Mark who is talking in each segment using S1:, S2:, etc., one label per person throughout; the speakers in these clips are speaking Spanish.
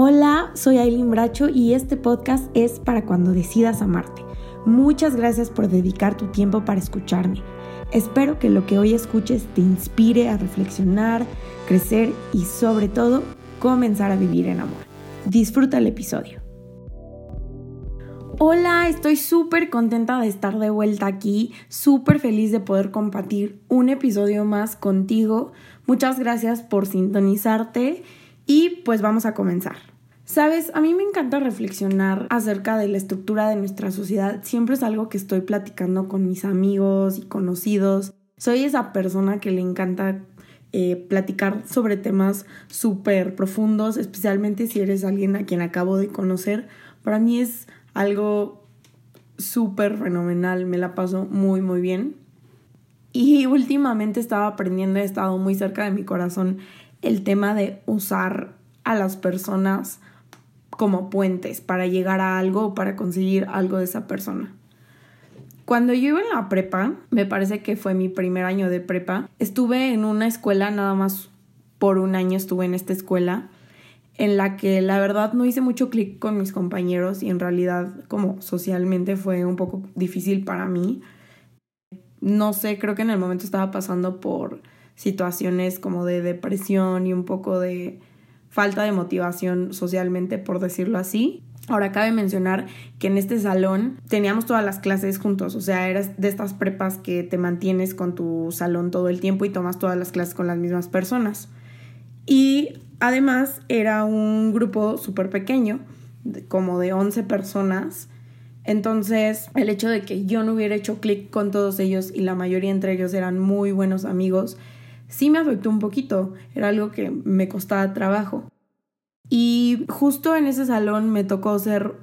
S1: Hola, soy Aileen Bracho y este podcast es para cuando decidas amarte. Muchas gracias por dedicar tu tiempo para escucharme. Espero que lo que hoy escuches te inspire a reflexionar, crecer y sobre todo comenzar a vivir en amor. Disfruta el episodio. Hola, estoy súper contenta de estar de vuelta aquí, súper feliz de poder compartir un episodio más contigo. Muchas gracias por sintonizarte y pues vamos a comenzar. Sabes, a mí me encanta reflexionar acerca de la estructura de nuestra sociedad. Siempre es algo que estoy platicando con mis amigos y conocidos. Soy esa persona que le encanta eh, platicar sobre temas súper profundos, especialmente si eres alguien a quien acabo de conocer. Para mí es algo súper fenomenal, me la paso muy, muy bien. Y últimamente estaba aprendiendo, he estado muy cerca de mi corazón el tema de usar a las personas como puentes para llegar a algo o para conseguir algo de esa persona. Cuando yo iba en la prepa, me parece que fue mi primer año de prepa, estuve en una escuela, nada más por un año estuve en esta escuela, en la que la verdad no hice mucho clic con mis compañeros y en realidad como socialmente fue un poco difícil para mí. No sé, creo que en el momento estaba pasando por situaciones como de depresión y un poco de falta de motivación socialmente, por decirlo así. Ahora cabe mencionar que en este salón teníamos todas las clases juntos, o sea, eras de estas prepas que te mantienes con tu salón todo el tiempo y tomas todas las clases con las mismas personas. Y además era un grupo súper pequeño, como de 11 personas. Entonces, el hecho de que yo no hubiera hecho clic con todos ellos y la mayoría entre ellos eran muy buenos amigos, sí me afectó un poquito, era algo que me costaba trabajo. Y justo en ese salón me tocó ser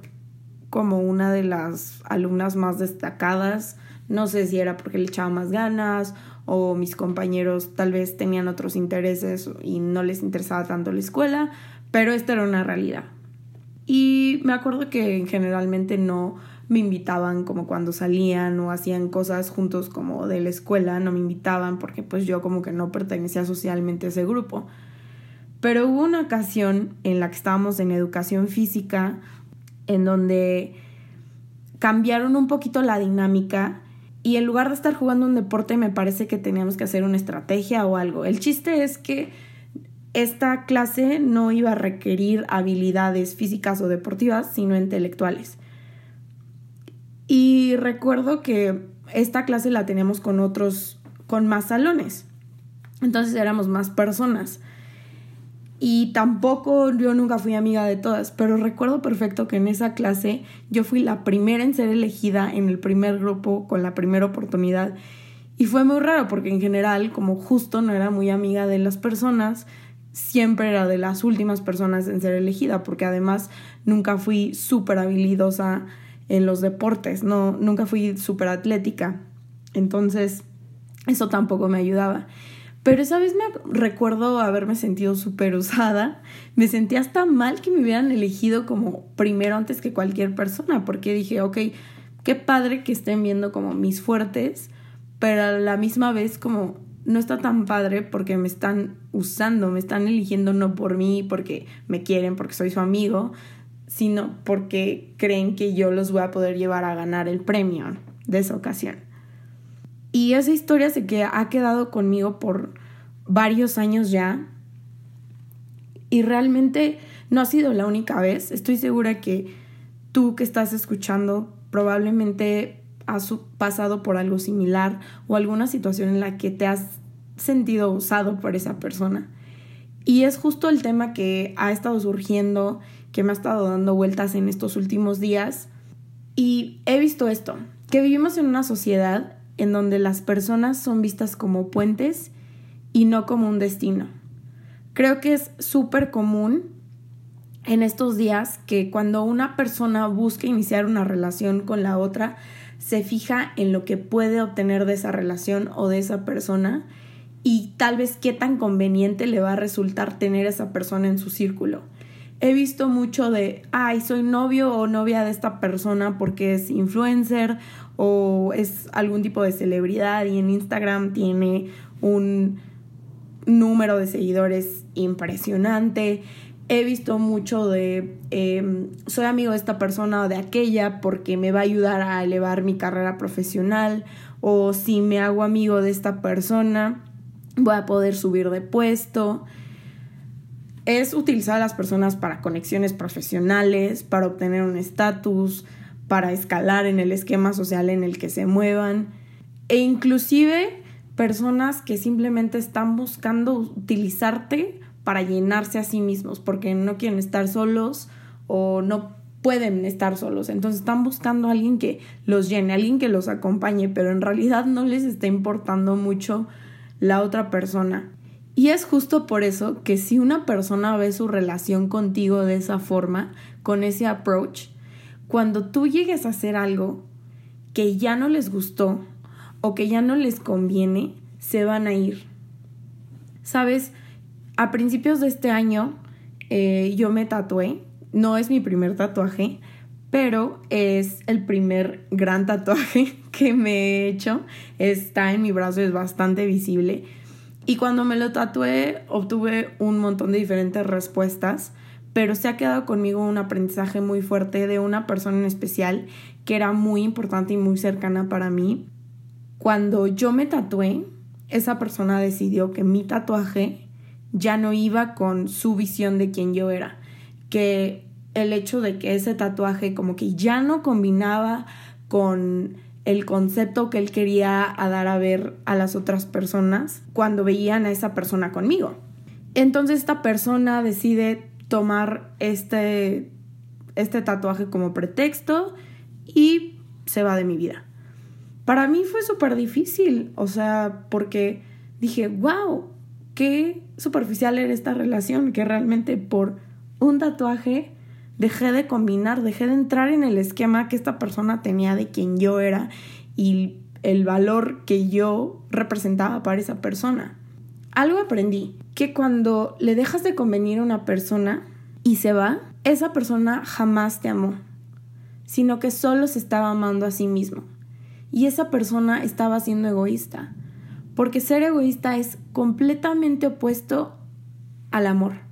S1: como una de las alumnas más destacadas. No sé si era porque le echaba más ganas o mis compañeros tal vez tenían otros intereses y no les interesaba tanto la escuela, pero esta era una realidad. Y me acuerdo que generalmente no me invitaban como cuando salían o hacían cosas juntos como de la escuela, no me invitaban porque pues yo como que no pertenecía socialmente a ese grupo. Pero hubo una ocasión en la que estábamos en educación física en donde cambiaron un poquito la dinámica y en lugar de estar jugando un deporte me parece que teníamos que hacer una estrategia o algo. El chiste es que esta clase no iba a requerir habilidades físicas o deportivas, sino intelectuales. Y recuerdo que esta clase la teníamos con otros, con más salones. Entonces éramos más personas. Y tampoco yo nunca fui amiga de todas, pero recuerdo perfecto que en esa clase yo fui la primera en ser elegida en el primer grupo con la primera oportunidad. Y fue muy raro porque en general, como justo no era muy amiga de las personas, siempre era de las últimas personas en ser elegida, porque además nunca fui súper habilidosa en los deportes, no, nunca fui súper atlética, entonces eso tampoco me ayudaba. Pero esa vez me recuerdo haberme sentido súper usada. Me sentí hasta mal que me hubieran elegido como primero antes que cualquier persona, porque dije, ok, qué padre que estén viendo como mis fuertes, pero a la misma vez como no está tan padre porque me están usando, me están eligiendo no por mí, porque me quieren, porque soy su amigo, sino porque creen que yo los voy a poder llevar a ganar el premio de esa ocasión. Y esa historia se ha quedado conmigo por varios años ya. Y realmente no ha sido la única vez. Estoy segura que tú que estás escuchando probablemente has pasado por algo similar o alguna situación en la que te has sentido usado por esa persona. Y es justo el tema que ha estado surgiendo que me ha estado dando vueltas en estos últimos días. Y he visto esto, que vivimos en una sociedad en donde las personas son vistas como puentes y no como un destino. Creo que es súper común en estos días que cuando una persona busca iniciar una relación con la otra, se fija en lo que puede obtener de esa relación o de esa persona y tal vez qué tan conveniente le va a resultar tener esa persona en su círculo he visto mucho de, ay, soy novio o novia de esta persona porque es influencer o es algún tipo de celebridad y en Instagram tiene un número de seguidores impresionante he visto mucho de em, soy amigo de esta persona o de aquella porque me va a ayudar a elevar mi carrera profesional o si me hago amigo de esta persona voy a poder subir de puesto. Es utilizar a las personas para conexiones profesionales, para obtener un estatus, para escalar en el esquema social en el que se muevan e inclusive personas que simplemente están buscando utilizarte para llenarse a sí mismos porque no quieren estar solos o no pueden estar solos. Entonces están buscando a alguien que los llene, alguien que los acompañe, pero en realidad no les está importando mucho la otra persona. Y es justo por eso que si una persona ve su relación contigo de esa forma, con ese approach, cuando tú llegues a hacer algo que ya no les gustó o que ya no les conviene, se van a ir. ¿Sabes? a principios de este año eh, yo me tatué. No es mi primer tatuaje, pero es el primer gran tatuaje que me he hecho. Está en mi brazo, es bastante visible. Y cuando me lo tatué obtuve un montón de diferentes respuestas, pero se ha quedado conmigo un aprendizaje muy fuerte de una persona en especial que era muy importante y muy cercana para mí. Cuando yo me tatué, esa persona decidió que mi tatuaje ya no iba con su visión de quién yo era, que el hecho de que ese tatuaje como que ya no combinaba con el concepto que él quería dar a ver a las otras personas cuando veían a esa persona conmigo. Entonces esta persona decide tomar este, este tatuaje como pretexto y se va de mi vida. Para mí fue súper difícil, o sea, porque dije, wow, qué superficial era esta relación, que realmente por un tatuaje dejé de combinar, dejé de entrar en el esquema que esta persona tenía de quien yo era y el valor que yo representaba para esa persona. Algo aprendí, que cuando le dejas de convenir a una persona y se va, esa persona jamás te amó, sino que solo se estaba amando a sí mismo. Y esa persona estaba siendo egoísta porque ser egoísta es completamente opuesto al amor.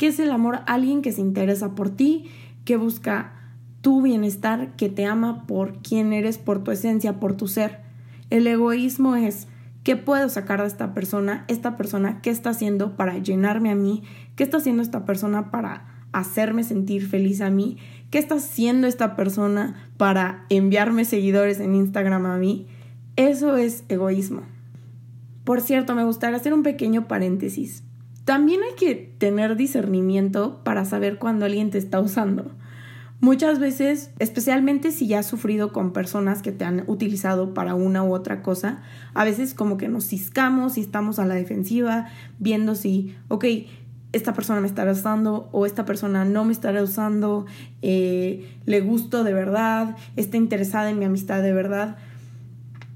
S1: ¿Qué es el amor? Alguien que se interesa por ti, que busca tu bienestar, que te ama por quien eres, por tu esencia, por tu ser. El egoísmo es ¿qué puedo sacar de esta persona? Esta persona, ¿qué está haciendo para llenarme a mí? ¿Qué está haciendo esta persona para hacerme sentir feliz a mí? ¿Qué está haciendo esta persona para enviarme seguidores en Instagram a mí? Eso es egoísmo. Por cierto, me gustaría hacer un pequeño paréntesis. También hay que tener discernimiento para saber cuándo alguien te está usando. Muchas veces, especialmente si ya has sufrido con personas que te han utilizado para una u otra cosa, a veces como que nos ciscamos y estamos a la defensiva, viendo si, ok, esta persona me estará usando o esta persona no me estará usando, eh, le gusto de verdad, está interesada en mi amistad de verdad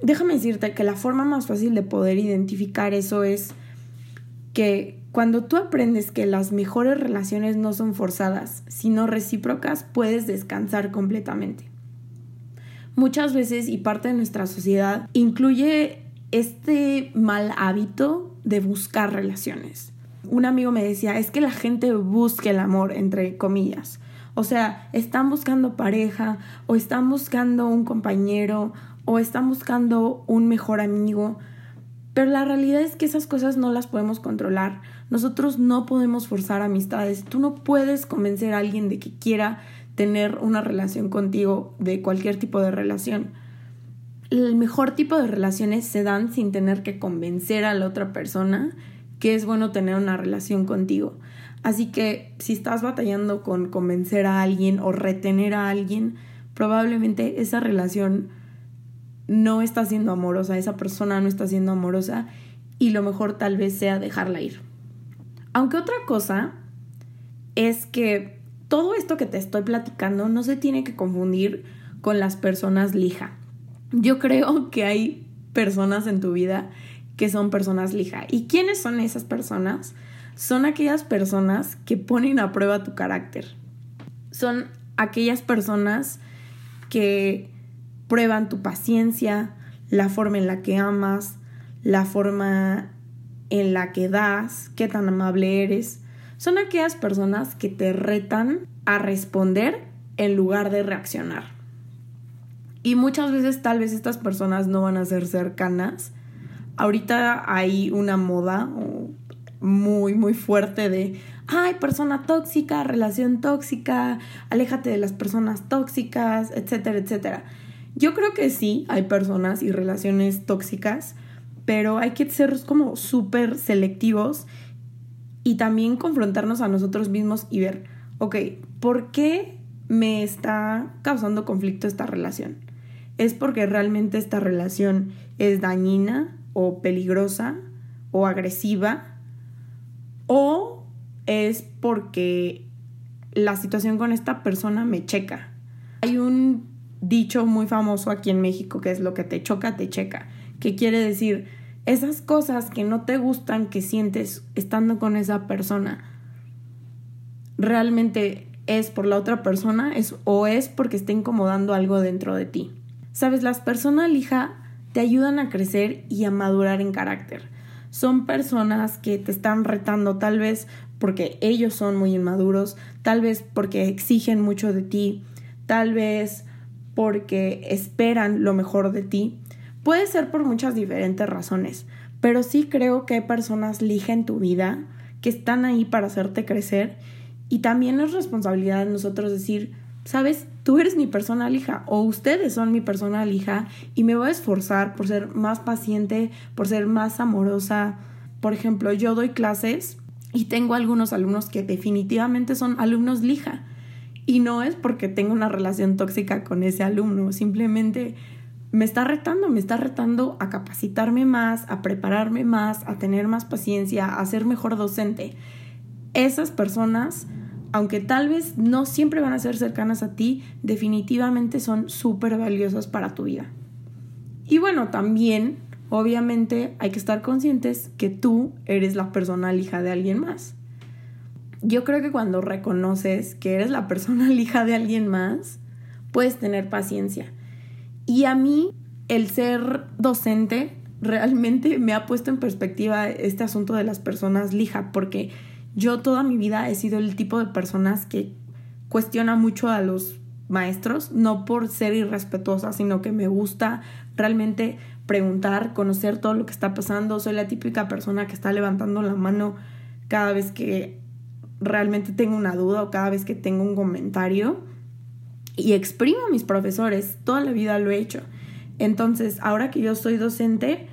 S1: déjame decirte que la forma más fácil de poder identificar eso es que cuando tú aprendes que las mejores relaciones no son forzadas, sino recíprocas, puedes descansar completamente. Muchas veces, y parte de nuestra sociedad, incluye este mal hábito de buscar relaciones. Un amigo me decía, es que la gente busca el amor, entre comillas. O sea, están buscando pareja o están buscando un compañero o están buscando un mejor amigo, pero la realidad es que esas cosas no las podemos controlar. Nosotros no podemos forzar amistades. Tú no puedes convencer a alguien de que quiera tener una relación contigo, de cualquier tipo de relación. El mejor tipo de relaciones se dan sin tener que convencer a la otra persona que es bueno tener una relación contigo. Así que si estás batallando con convencer a alguien o retener a alguien, probablemente esa relación no está siendo amorosa, esa persona no está siendo amorosa y lo mejor tal vez sea dejarla ir. Aunque otra cosa es que todo esto que te estoy platicando no se tiene que confundir con las personas lija. Yo creo que hay personas en tu vida que son personas lija. ¿Y quiénes son esas personas? Son aquellas personas que ponen a prueba tu carácter. Son aquellas personas que prueban tu paciencia, la forma en la que amas, la forma en la que das, qué tan amable eres. son aquellas personas que te retan a responder en lugar de reaccionar. Y muchas veces tal vez estas personas no van a ser cercanas. Ahorita hay una moda muy, muy fuerte de, ay, persona tóxica, relación tóxica, aléjate de las personas tóxicas, etcétera, etcétera. Yo creo que sí, hay personas y relaciones tóxicas, pero hay que ser como súper selectivos y también confrontarnos a nosotros mismos y ver, ok, ¿por qué me está causando conflicto esta relación? ¿Es porque realmente esta relación es dañina o peligrosa o agresiva? ¿O es porque la situación con esta persona me checa? Hay un dicho muy famoso aquí en México que es lo que te choca, te checa, que quiere decir esas cosas que no te gustan que sientes estando con esa persona, realmente es por la otra persona es, o es porque está incomodando algo dentro de ti. Sabes, las personas lija te ayudan a crecer y a madurar en carácter. Son personas que te están retando tal vez porque ellos son muy inmaduros, tal vez porque exigen mucho de ti, tal vez porque esperan lo mejor de ti. Puede ser por muchas diferentes razones, pero sí creo que hay personas lija en tu vida que están ahí para hacerte crecer y también es responsabilidad de nosotros decir, sabes, tú eres mi persona lija o ustedes son mi persona lija y me voy a esforzar por ser más paciente, por ser más amorosa. Por ejemplo, yo doy clases y tengo algunos alumnos que definitivamente son alumnos lija y no es porque tengo una relación tóxica con ese alumno, simplemente me está retando, me está retando a capacitarme más, a prepararme más, a tener más paciencia, a ser mejor docente. Esas personas, aunque tal vez no siempre van a ser cercanas a ti, definitivamente son súper valiosas para tu vida. Y bueno, también, obviamente, hay que estar conscientes que tú eres la persona hija de alguien más yo creo que cuando reconoces que eres la persona hija de alguien más, puedes tener paciencia. Y a mí, el ser docente realmente me ha puesto en perspectiva este asunto de las personas lija, porque yo toda mi vida he sido el tipo de personas que cuestiona mucho a los maestros, no por ser irrespetuosa, sino que me gusta realmente preguntar, conocer todo lo que está pasando. Soy la típica persona que está levantando la mano cada vez que realmente tengo una duda o cada vez que tengo un comentario y exprimo a mis profesores, toda la vida lo he hecho. Entonces, ahora que yo soy docente,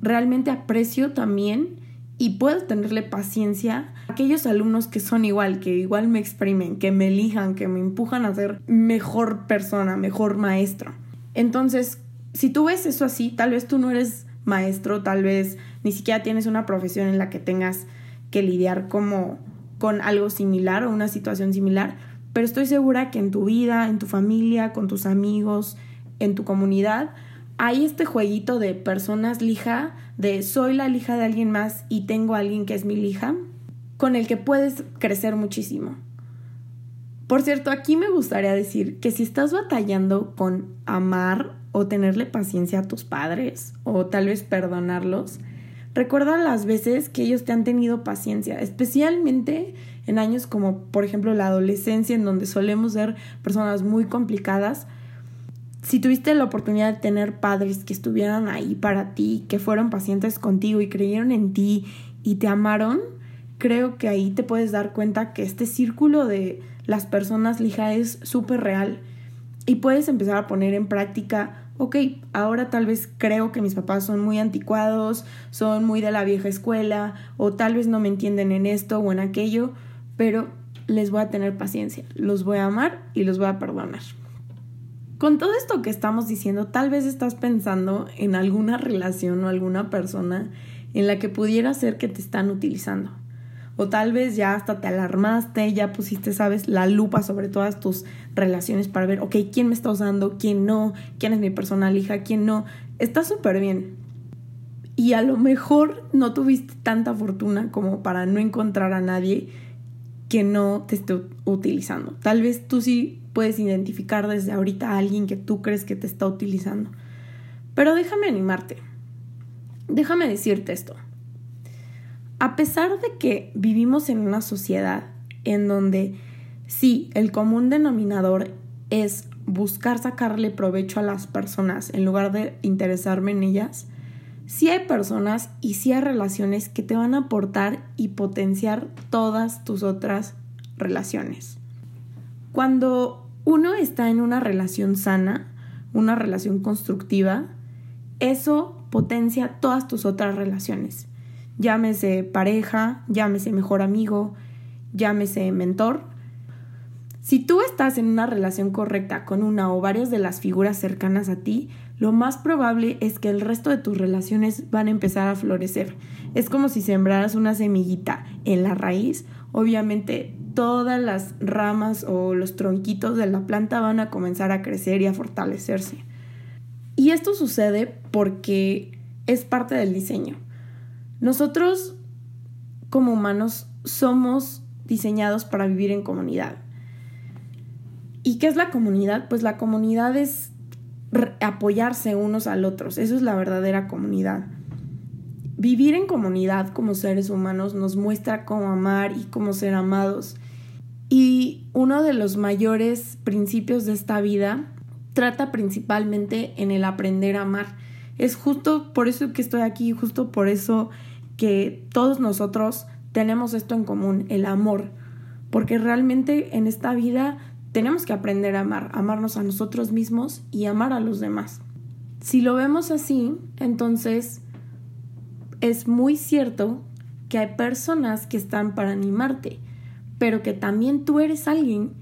S1: realmente aprecio también y puedo tenerle paciencia a aquellos alumnos que son igual, que igual me exprimen, que me elijan, que me empujan a ser mejor persona, mejor maestro. Entonces, si tú ves eso así, tal vez tú no eres maestro, tal vez ni siquiera tienes una profesión en la que tengas que lidiar como con algo similar o una situación similar, pero estoy segura que en tu vida, en tu familia, con tus amigos, en tu comunidad, hay este jueguito de personas lija, de soy la lija de alguien más y tengo a alguien que es mi lija, con el que puedes crecer muchísimo. Por cierto, aquí me gustaría decir que si estás batallando con amar o tenerle paciencia a tus padres o tal vez perdonarlos, Recuerda las veces que ellos te han tenido paciencia, especialmente en años como por ejemplo la adolescencia, en donde solemos ser personas muy complicadas. Si tuviste la oportunidad de tener padres que estuvieran ahí para ti, que fueron pacientes contigo y creyeron en ti y te amaron, creo que ahí te puedes dar cuenta que este círculo de las personas lija es súper real y puedes empezar a poner en práctica ok, ahora tal vez creo que mis papás son muy anticuados, son muy de la vieja escuela, o tal vez no me entienden en esto o en aquello, pero les voy a tener paciencia, los voy a amar y los voy a perdonar. Con todo esto que estamos diciendo, tal vez estás pensando en alguna relación o alguna persona en la que pudiera ser que te están utilizando. O tal vez ya hasta te alarmaste, ya pusiste, sabes, la lupa sobre todas tus relaciones para ver, ok, quién me está usando, quién no, quién es mi persona hija, quién no. Está súper bien. Y a lo mejor no tuviste tanta fortuna como para no encontrar a nadie que no te esté utilizando. Tal vez tú sí puedes identificar desde ahorita a alguien que tú crees que te está utilizando. Pero déjame animarte. Déjame decirte esto A pesar de que vivimos en una sociedad en donde sí, el común denominador es buscar sacarle provecho a las personas en lugar de interesarme en ellas, sí hay personas y sí hay relaciones que te van a aportar y potenciar todas tus otras relaciones. Cuando uno está en una relación sana, una relación constructiva, eso potencia todas tus otras relaciones. Llámese pareja, llámese mejor amigo, llámese mentor. Si tú estás en una relación correcta con una o varias de las figuras cercanas a ti, lo más probable es que el resto de tus relaciones van a empezar a florecer. Es como si sembraras una semillita en la raíz. Obviamente todas las ramas o los tronquitos de la planta van a comenzar a crecer y a fortalecerse. Y esto sucede porque es parte del diseño. Nosotros como humanos somos diseñados para vivir en comunidad. ¿Y qué es la comunidad? Pues la comunidad es apoyarse unos al otros. Eso es la verdadera comunidad. Vivir en comunidad como seres humanos nos muestra cómo amar y cómo ser amados. Y uno de los mayores principios de esta vida trata principalmente en el aprender a amar. Es justo por eso que estoy aquí, justo por eso que todos nosotros tenemos esto en común, el amor. Porque realmente en esta vida tenemos que aprender a amar, amarnos a nosotros mismos y amar a los demás. Si lo vemos así, entonces es muy cierto que hay personas que están para animarte, pero que también tú eres alguien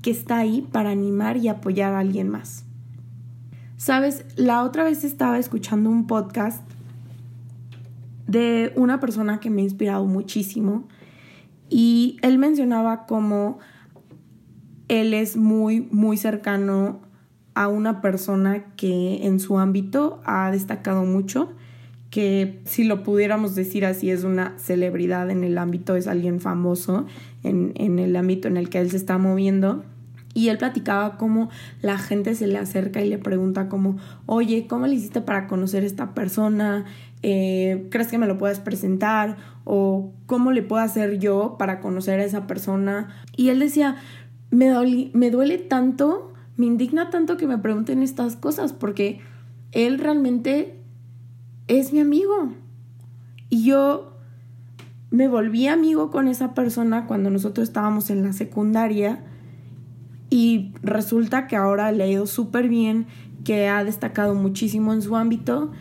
S1: que está ahí para animar y apoyar a alguien más. Sabes, la otra vez estaba escuchando un podcast de una persona que me ha inspirado muchísimo y él mencionaba cómo él es muy, muy cercano a una persona que en su ámbito ha destacado mucho, que si lo pudiéramos decir así es una celebridad en el ámbito, es alguien famoso en, el ámbito en el que él se está moviendo. Y él platicaba cómo la gente se le acerca y le pregunta como, oye, ¿cómo le hiciste para conocer a esta persona? Eh, ¿Crees que me lo puedes presentar? ¿O cómo le puedo hacer yo para conocer a esa persona? Y él decía, me, duele tanto, me indigna tanto que me pregunten estas cosas porque él realmente es mi amigo. Y yo me volví amigo con esa persona cuando nosotros estábamos en la secundaria y resulta que ahora le ha ido súper bien, que ha destacado muchísimo en su ámbito,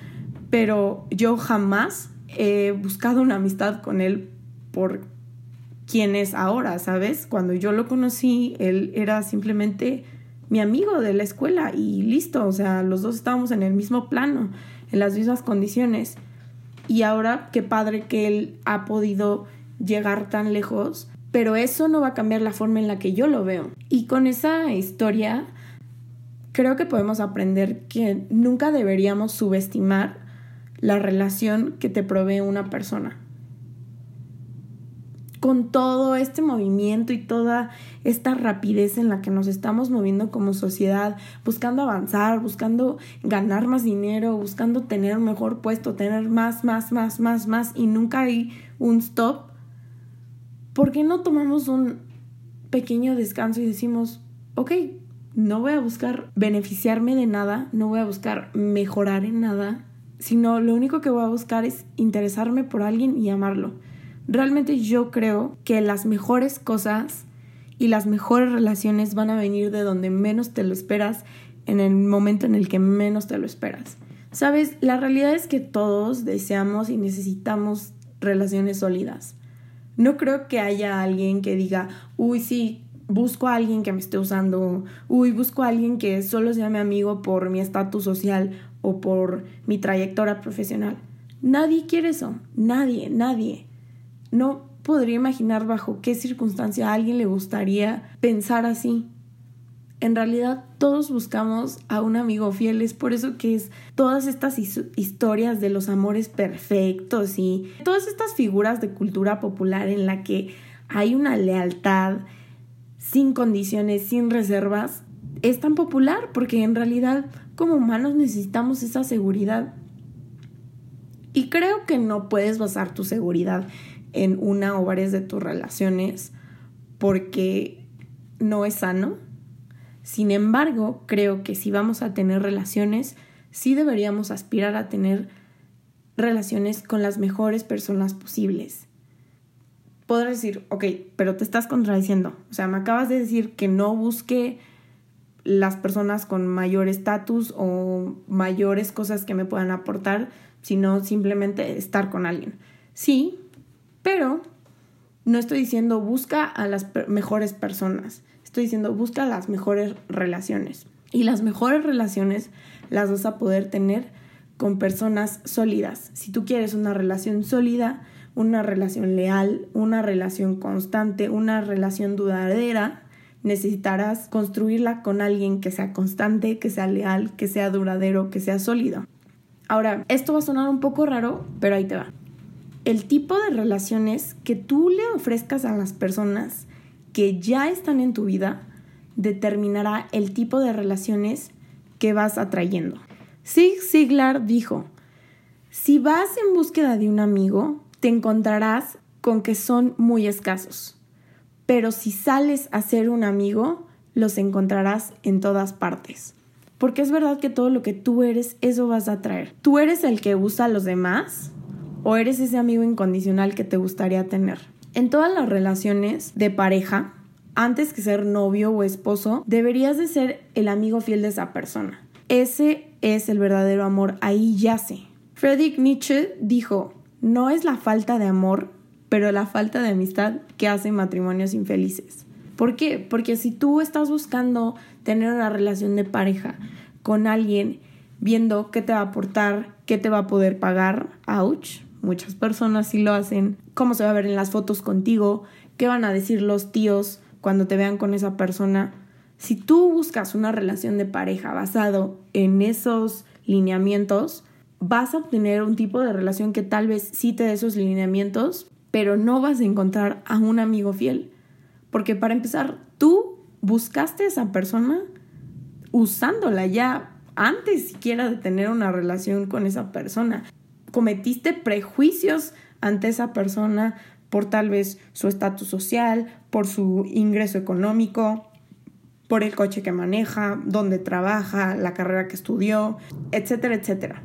S1: pero yo jamás he buscado una amistad con él por quien es ahora, ¿sabes? Cuando yo lo conocí, él era simplemente mi amigo de la escuela y listo, o sea, los dos estábamos en el mismo plano, en las mismas condiciones. Y ahora qué padre que él ha podido llegar tan lejos pero eso no va a cambiar la forma en la que yo lo veo. Y con esa historia creo que podemos aprender que nunca deberíamos subestimar la relación que te provee una persona. Con todo este movimiento y toda esta rapidez en la que nos estamos moviendo como sociedad, buscando avanzar, buscando ganar más dinero, buscando tener un mejor puesto, tener más, más, más, más, más, y nunca hay un stop, ¿por qué no tomamos un pequeño descanso y decimos, ok, no voy a buscar beneficiarme de nada, no voy a buscar mejorar en nada, sino lo único que voy a buscar es interesarme por alguien y amarlo. Realmente yo creo que las mejores cosas y las mejores relaciones van a venir de donde menos te lo esperas, en el momento en el que menos te lo esperas. Sabes, la realidad es que todos deseamos y necesitamos relaciones sólidas. No creo que haya alguien que diga, uy, sí, busco a alguien que me esté usando, uy, busco a alguien que solo sea mi amigo por mi estatus social o por mi trayectoria profesional. Nadie quiere eso, nadie, nadie. No podría imaginar bajo qué circunstancia a alguien le gustaría pensar así en realidad todos buscamos a un amigo fiel, es por eso que es todas estas historias de los amores perfectos y todas estas figuras de cultura popular en la que hay una lealtad sin condiciones, sin reservas, es tan popular porque en realidad como humanos necesitamos esa seguridad. Y creo que no puedes basar tu seguridad en una o varias de tus relaciones porque no es sano. Sin embargo, creo que si vamos a tener relaciones, sí deberíamos aspirar a tener relaciones con las mejores personas posibles. Podrás decir, ok, pero te estás contradiciendo. O sea, me acabas de decir que no busque las personas con mayor estatus o mayores cosas que me puedan aportar, sino simplemente estar con alguien. Sí, pero no estoy diciendo busca a las mejores personas, estoy diciendo busca las mejores relaciones. Y las mejores relaciones las vas a poder tener con personas sólidas. Si tú quieres una relación sólida, una relación leal, una relación constante, una relación duradera, necesitarás construirla con alguien que sea constante, que sea leal, que sea duradero, que sea sólido. Ahora, esto va a sonar un poco raro, pero ahí te va. El tipo de relaciones que tú le ofrezcas a las personas que ya están en tu vida determinará el tipo de relaciones que vas atrayendo. Zig Ziglar dijo, si vas en búsqueda de un amigo, te encontrarás con que son muy escasos. Pero si sales a ser un amigo, los encontrarás en todas partes. Porque es verdad que todo lo que tú eres, eso vas a traer. ¿Tú eres el que usa a los demás? ¿O eres ese amigo incondicional que te gustaría tener? En todas las relaciones de pareja, antes que ser novio o esposo, deberías de ser el amigo fiel de esa persona. Ese es el verdadero amor, ahí yace. Friedrich Nietzsche dijo, no es la falta de amor, pero la falta de amistad que hace matrimonios infelices. ¿Por qué? Porque si tú estás buscando tener una relación de pareja con alguien, viendo qué te va a aportar, qué te va a poder pagar, ouch, muchas personas sí lo hacen, cómo se va a ver en las fotos contigo, qué van a decir los tíos, cuando te vean con esa persona. Si tú buscas una relación de pareja basado en esos lineamientos, vas a obtener un tipo de relación que tal vez sí te dé esos lineamientos, pero no vas a encontrar a un amigo fiel. Porque para empezar, tú buscaste a esa persona usándola ya antes siquiera de tener una relación con esa persona. Cometiste prejuicios ante esa persona por tal vez su estatus social, por su ingreso económico, por el coche que maneja, dónde trabaja, la carrera que estudió, etcétera, etcétera.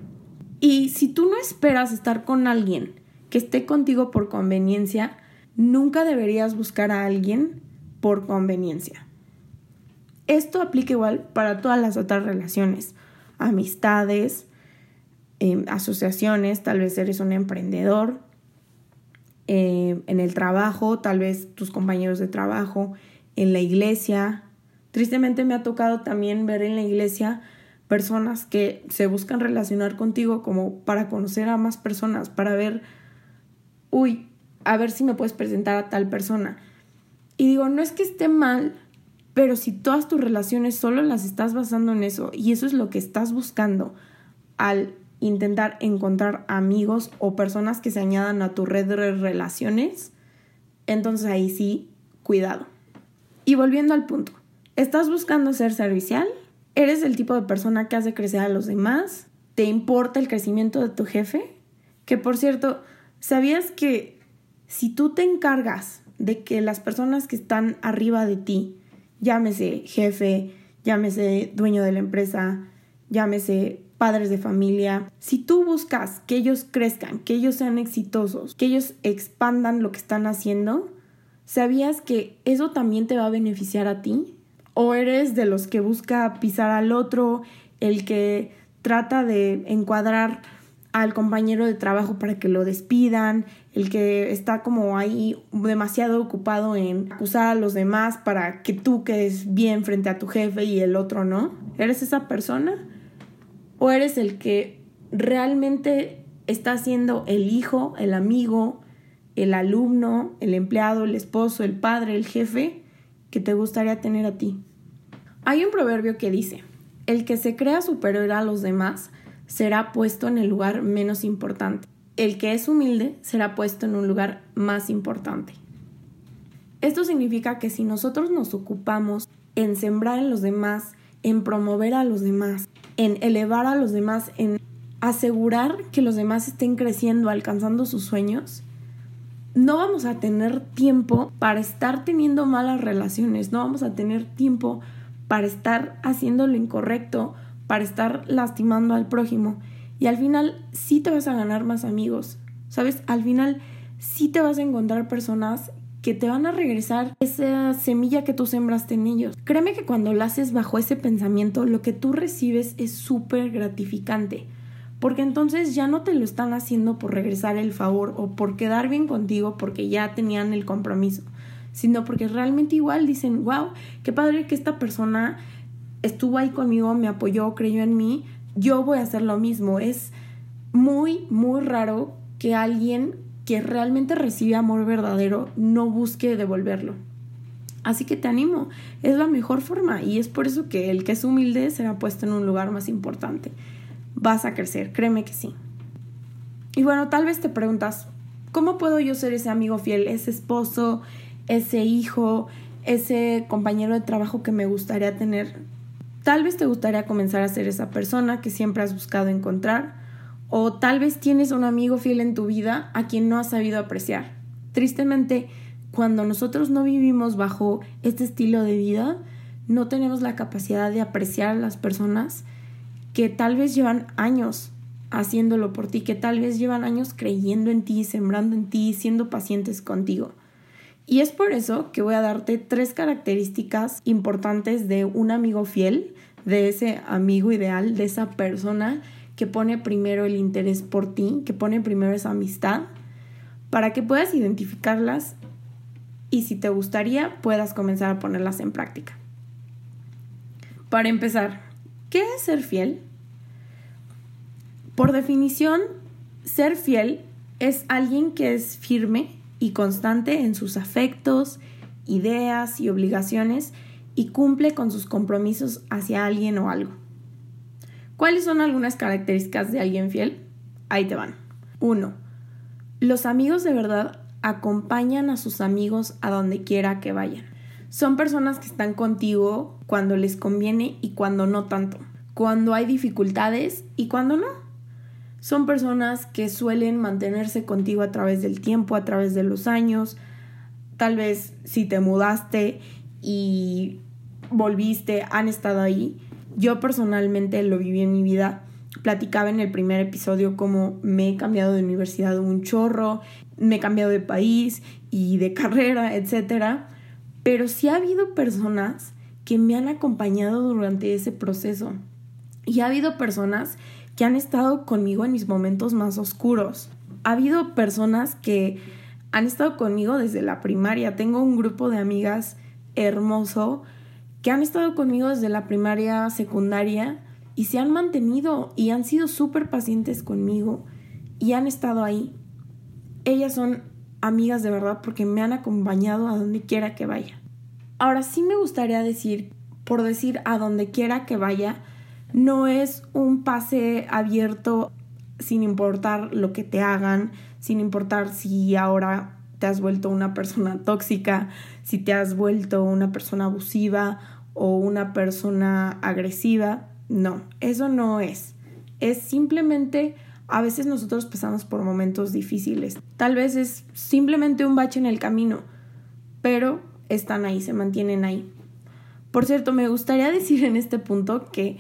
S1: Y si tú no esperas estar con alguien que esté contigo por conveniencia, nunca deberías buscar a alguien por conveniencia. Esto aplica igual para todas las otras relaciones, amistades, em, asociaciones, tal vez eres un emprendedor, eh, en el trabajo, tal vez tus compañeros de trabajo, en la iglesia. Tristemente me ha tocado también ver en la iglesia personas que se buscan relacionar contigo como para conocer a más personas, para ver, uy, a ver si me puedes presentar a tal persona. Y digo, no es que esté mal, pero si todas tus relaciones solo las estás basando en eso y eso es lo que estás buscando al intentar encontrar amigos o personas que se añadan a tu red de relaciones, entonces ahí sí, cuidado. Y volviendo al punto, ¿estás buscando ser servicial? ¿Eres el tipo de persona que hace crecer a los demás? ¿Te importa el crecimiento de tu jefe? Que por cierto, ¿sabías que si tú te encargas de que las personas que están arriba de ti, llámese jefe, llámese dueño de la empresa, llámese padres de familia, si tú buscas que ellos crezcan, que ellos sean exitosos, que ellos expandan lo que están haciendo, ¿sabías que eso también te va a beneficiar a ti? ¿O eres de los que busca pisar al otro, el que trata de encuadrar al compañero de trabajo para que lo despidan, el que está como ahí demasiado ocupado en acusar a los demás para que tú quedes bien frente a tu jefe y el otro no? ¿Eres esa persona? ¿O eres el que realmente está siendo el hijo, el amigo, el alumno, el empleado, el esposo, el padre, el jefe que te gustaría tener a ti? Hay un proverbio que dice, el que se crea superior a los demás será puesto en el lugar menos importante. El que es humilde será puesto en un lugar más importante. Esto significa que si nosotros nos ocupamos en sembrar en los demás, en promover a los demás, en elevar a los demás, en asegurar que los demás estén creciendo, alcanzando sus sueños, no vamos a tener tiempo para estar teniendo malas relaciones, no vamos a tener tiempo para estar haciendo lo incorrecto, para estar lastimando al prójimo. Y al final sí te vas a ganar más amigos, ¿sabes? Al final sí te vas a encontrar personas que te van a regresar esa semilla que tú sembraste en ellos. Créeme que cuando lo haces bajo ese pensamiento, lo que tú recibes es súper gratificante. Porque entonces ya no te lo están haciendo por regresar el favor o por quedar bien contigo porque ya tenían el compromiso, sino porque realmente igual dicen, wow, qué padre que esta persona estuvo ahí conmigo, me apoyó, creyó en mí, yo voy a hacer lo mismo. Es muy, muy raro que alguien que realmente recibe amor verdadero no busque devolverlo. Así que te animo, es la mejor forma y es por eso que el que es humilde será puesto en un lugar más importante. Vas a crecer, créeme que sí. Y bueno, tal vez te preguntas, ¿cómo puedo yo ser ese amigo fiel, ese esposo, ese hijo, ese compañero de trabajo que me gustaría tener? Tal vez te gustaría comenzar a ser esa persona que siempre has buscado encontrar o tal vez tienes un amigo fiel en tu vida a quien no has sabido apreciar. Tristemente, cuando nosotros no vivimos bajo este estilo de vida, no tenemos la capacidad de apreciar a las personas que tal vez llevan años haciéndolo por ti, que tal vez llevan años creyendo en ti, sembrando en ti, siendo pacientes contigo. Y es por eso que voy a darte tres características importantes de un amigo fiel, de ese amigo ideal, de esa persona que pone primero el interés por ti, que pone primero esa amistad, para que puedas identificarlas y si te gustaría puedas comenzar a ponerlas en práctica. Para empezar, ¿qué es ser fiel? Por definición, ser fiel es alguien que es firme y constante en sus afectos, ideas y obligaciones y cumple con sus compromisos hacia alguien o algo. ¿Cuáles son algunas características de alguien fiel? Ahí te van. 1. Los amigos de verdad acompañan a sus amigos a donde quiera que vayan. Son personas que están contigo cuando les conviene y cuando no tanto. Cuando hay dificultades y cuando no. Son personas que suelen mantenerse contigo a través del tiempo, a través de los años. Tal vez si te mudaste y volviste, han estado ahí yo personalmente lo viví en mi vida. Platicaba en el primer episodio cómo me he cambiado de universidad un chorro, me he cambiado de país y de carrera, etc. Pero sí ha habido personas que me han acompañado durante ese proceso. Y ha habido personas que han estado conmigo en mis momentos más oscuros. Ha habido personas que han estado conmigo desde la primaria. Tengo un grupo de amigas hermoso que han estado conmigo desde la primaria, secundaria y se han mantenido y han sido súper pacientes conmigo y han estado ahí. Ellas son amigas de verdad porque me han acompañado a donde quiera que vaya. Ahora sí me gustaría decir, por decir a donde quiera que vaya, no es un pase abierto sin importar lo que te hagan, sin importar si ahora te has vuelto una persona tóxica, si te has vuelto una persona abusiva o una persona agresiva. No, eso no es. Es simplemente a veces nosotros pasamos por momentos difíciles. Tal vez es simplemente un bache en el camino, pero están ahí, se mantienen ahí. Por cierto, me gustaría decir en este punto que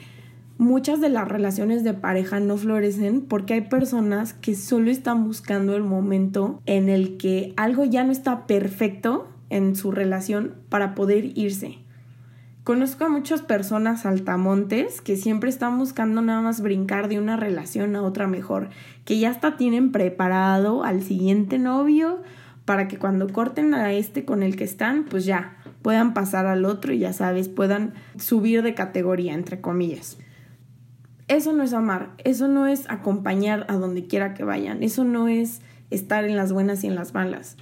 S1: muchas de las relaciones de pareja no florecen porque hay personas que solo están buscando el momento en el que algo ya no está perfecto en su relación para poder irse. Conozco a muchas personas altamontes que siempre están buscando nada más brincar de una relación a otra mejor, que ya hasta tienen preparado al siguiente novio para que cuando corten a este con el que están, pues ya puedan pasar al otro y ya sabes, puedan subir de categoría, entre comillas. Eso no es amar, eso no es acompañar a donde quiera que vayan, eso no es estar en las buenas y en las malas.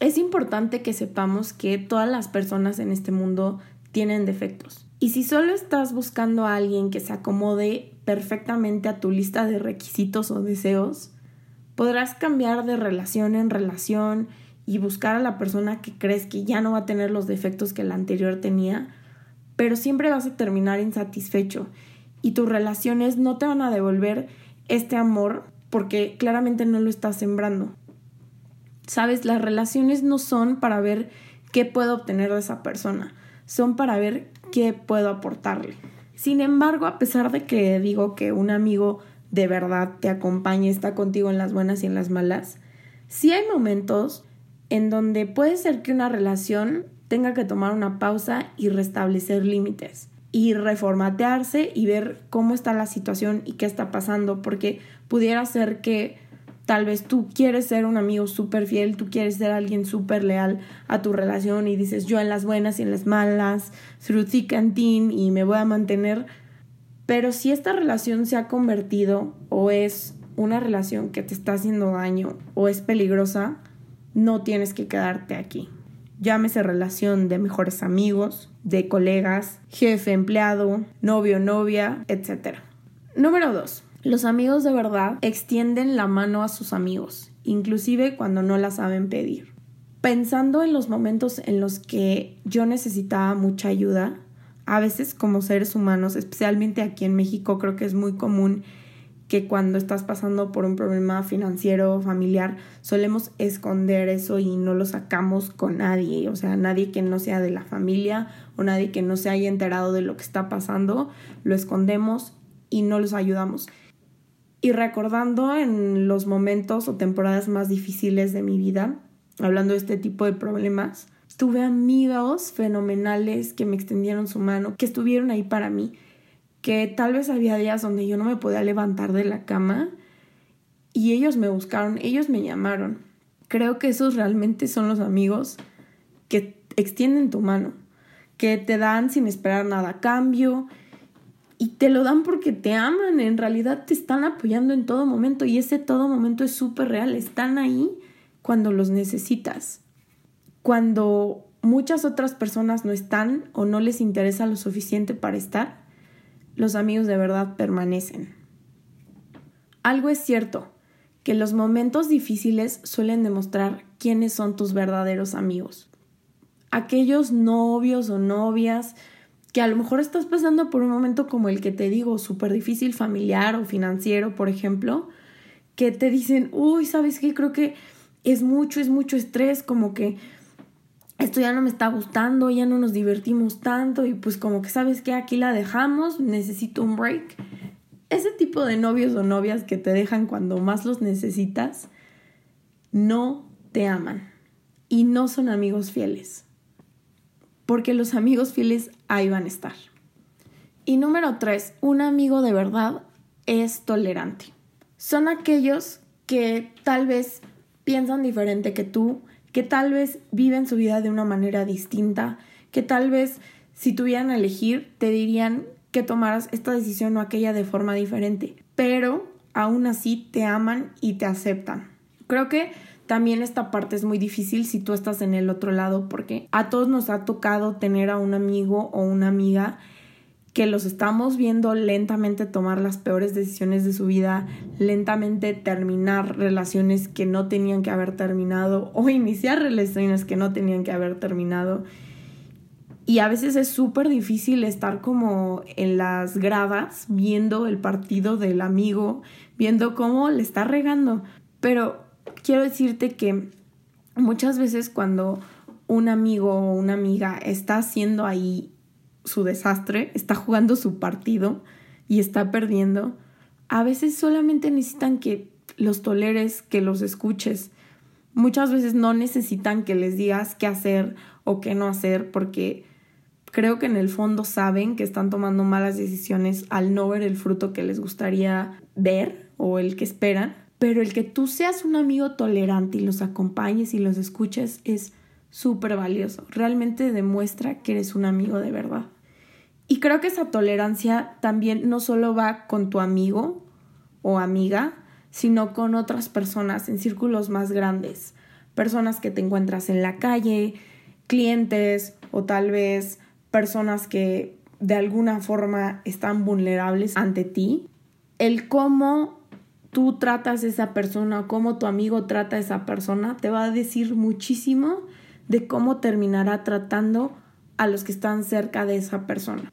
S1: Es importante que sepamos que todas las personas en este mundo tienen defectos. Y si solo estás buscando a alguien que se acomode perfectamente a tu lista de requisitos o deseos, podrás cambiar de relación en relación y buscar a la persona que crees que ya no va a tener los defectos que la anterior tenía, pero siempre vas a terminar insatisfecho y tus relaciones no te van a devolver este amor porque claramente no lo estás sembrando. Sabes, las relaciones no son para ver qué puedo obtener de esa persona, son para ver qué puedo aportarle. Sin embargo, a pesar de que digo que un amigo de verdad te acompaña, está contigo en las buenas y en las malas, sí hay momentos en donde puede ser que una relación tenga que tomar una pausa y restablecer límites y reformatearse y ver cómo está la situación y qué está pasando, porque pudiera ser que tal vez tú quieres ser un amigo súper fiel, tú quieres ser alguien súper leal a tu relación y dices yo en las buenas y en las malas, through and y me voy a mantener, pero si esta relación se ha convertido o es una relación que te está haciendo daño o es peligrosa, no tienes que quedarte aquí. Llámese relación de mejores amigos, de colegas, jefe, empleado, novio, novia, etc. Número 2. Los amigos de verdad extienden la mano a sus amigos, inclusive cuando no la saben pedir. Pensando en los momentos en los que yo necesitaba mucha ayuda, a veces como seres humanos, especialmente aquí en México, creo que es muy común que cuando estás pasando por un problema financiero o familiar solemos esconder eso y no lo sacamos con nadie, o sea, nadie que no sea de la familia o nadie que no se haya enterado de lo que está pasando, lo escondemos y no los ayudamos. Y recordando en los momentos o temporadas más difíciles de mi vida, hablando de este tipo de problemas, tuve amigos fenomenales que me extendieron su mano, que estuvieron ahí para mí que tal vez había días donde yo no me podía levantar de la cama y ellos me buscaron, ellos me llamaron. Creo que esos realmente son los amigos que extienden tu mano, que te dan sin esperar nada a cambio y te lo dan porque te aman, en realidad te están apoyando en todo momento y ese todo momento es súper real, están ahí cuando los necesitas. Cuando muchas otras personas no están o no les interesa lo suficiente para estar, los amigos de verdad permanecen. Algo es cierto, que los momentos difíciles suelen demostrar quiénes son tus verdaderos amigos. Aquellos novios o novias que a lo mejor estás pasando por un momento como el que te digo, súper difícil familiar o financiero, por ejemplo, que te dicen, uy, ¿sabes qué? Creo que es mucho, es mucho estrés, como que esto ya no me está gustando, ya no nos divertimos tanto y pues como que sabes que aquí la dejamos, necesito un break. Ese tipo de novios o novias que te dejan cuando más los necesitas, no te aman y no son amigos fieles. Porque los amigos fieles ahí van a estar. Y número tres, un amigo de verdad es tolerante. Son aquellos que tal vez piensan diferente que tú, que tal vez viven su vida de una manera distinta, que tal vez si tuvieran a elegir te dirían que tomaras esta decisión o aquella de forma diferente, pero aún así te aman y te aceptan. Creo que también esta parte es muy difícil si tú estás en el otro lado porque a todos nos ha tocado tener a un amigo o una amiga que los estamos viendo lentamente tomar las peores decisiones de su vida, lentamente terminar relaciones que no tenían que haber terminado o iniciar relaciones que no tenían que haber terminado. Y a veces es súper difícil estar como en las gradas viendo el partido del amigo, viendo cómo le está regando. Pero quiero decirte que muchas veces cuando un amigo o una amiga está haciendo ahí su desastre, está jugando su partido y está perdiendo, a veces solamente necesitan que los toleres, que los escuches. Muchas veces no necesitan que les digas qué hacer o qué no hacer porque creo que en el fondo saben que están tomando malas decisiones al no ver el fruto que les gustaría ver o el que esperan. Pero el que tú seas un amigo tolerante y los acompañes y los escuches es súper valioso. Realmente demuestra que eres un amigo de verdad. Y creo que esa tolerancia también no solo va con tu amigo o amiga, sino con otras personas en círculos más grandes. Personas que te encuentras en la calle, clientes o tal vez personas que de alguna forma están vulnerables ante ti. El cómo tú tratas a esa persona, cómo tu amigo trata a esa persona, te va a decir muchísimo de cómo terminará tratando a los que están cerca de esa persona.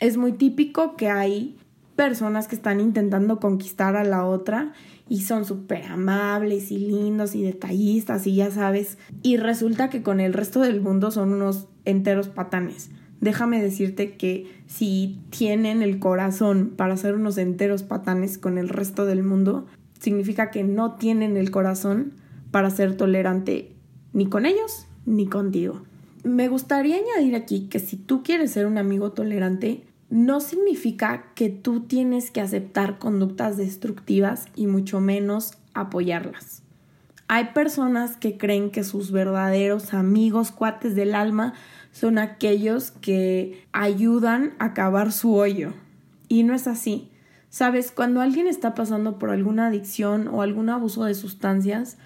S1: Es muy típico que hay personas que están intentando conquistar a la otra y son súper amables y lindos y detallistas y ya sabes. Y resulta que con el resto del mundo son unos enteros patanes. Déjame decirte que si tienen el corazón para ser unos enteros patanes con el resto del mundo, significa que no tienen el corazón para ser tolerante ni con ellos ni contigo. Me gustaría añadir aquí que si tú quieres ser un amigo tolerante, no significa que tú tienes que aceptar conductas destructivas y mucho menos apoyarlas. Hay personas que creen que sus verdaderos amigos, cuates del alma, son aquellos que ayudan a cavar su hoyo. Y no es así. Sabes, cuando alguien está pasando por alguna adicción o algún abuso de sustancias,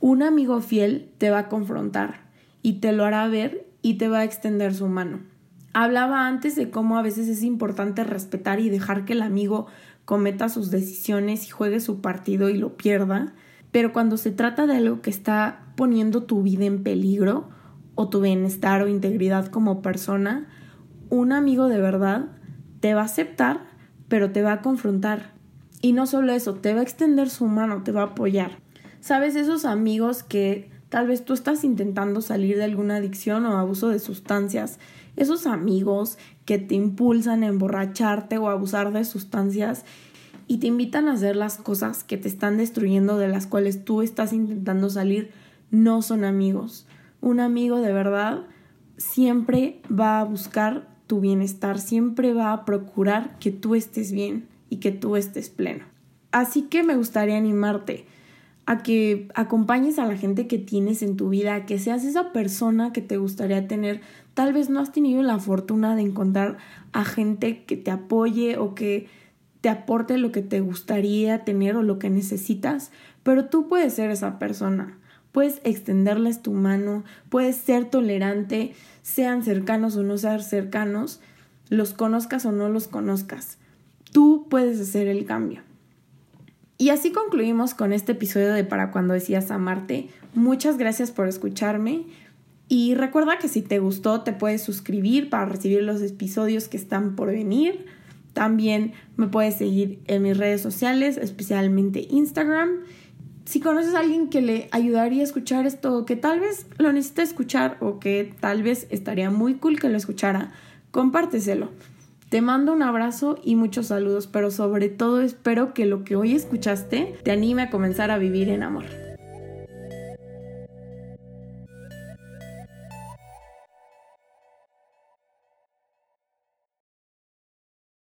S1: un amigo fiel te va a confrontar y te lo hará ver y te va a extender su mano. Hablaba antes de cómo a veces es importante respetar y dejar que el amigo cometa sus decisiones y juegue su partido y lo pierda, pero cuando se trata de algo que está poniendo tu vida en peligro o tu bienestar o integridad como persona, un amigo de verdad te va a aceptar, pero te va a confrontar. Y no solo eso, te va a extender su mano, te va a apoyar. ¿Sabes? Esos amigos que tal vez tú estás intentando salir de alguna adicción o abuso de sustancias esos amigos que te impulsan a emborracharte o a abusar de sustancias y te invitan a hacer las cosas que te están destruyendo, de las cuales tú estás intentando salir, no son amigos. Un amigo de verdad siempre va a buscar tu bienestar, siempre va a procurar que tú estés bien y que tú estés pleno. Así que me gustaría animarte a que acompañes a la gente que tienes en tu vida, a que seas esa persona que te gustaría tener. Tal vez no has tenido la fortuna de encontrar a gente que te apoye o que te aporte lo que te gustaría tener o lo que necesitas, pero tú puedes ser esa persona. Puedes extenderles tu mano, puedes ser tolerante, sean cercanos o no sean cercanos, los conozcas o no los conozcas. Tú puedes hacer el cambio. Y así concluimos con este episodio de Para cuando decías amarte. Muchas gracias por escucharme. Y recuerda que si te gustó te puedes suscribir para recibir los episodios que están por venir. También me puedes seguir en mis redes sociales, especialmente Instagram. Si conoces a alguien que le ayudaría a escuchar esto, que tal vez lo necesita escuchar o que tal vez estaría muy cool que lo escuchara, compárteselo. Te mando un abrazo y muchos saludos, pero sobre todo espero que lo que hoy escuchaste te anime a comenzar a vivir en amor.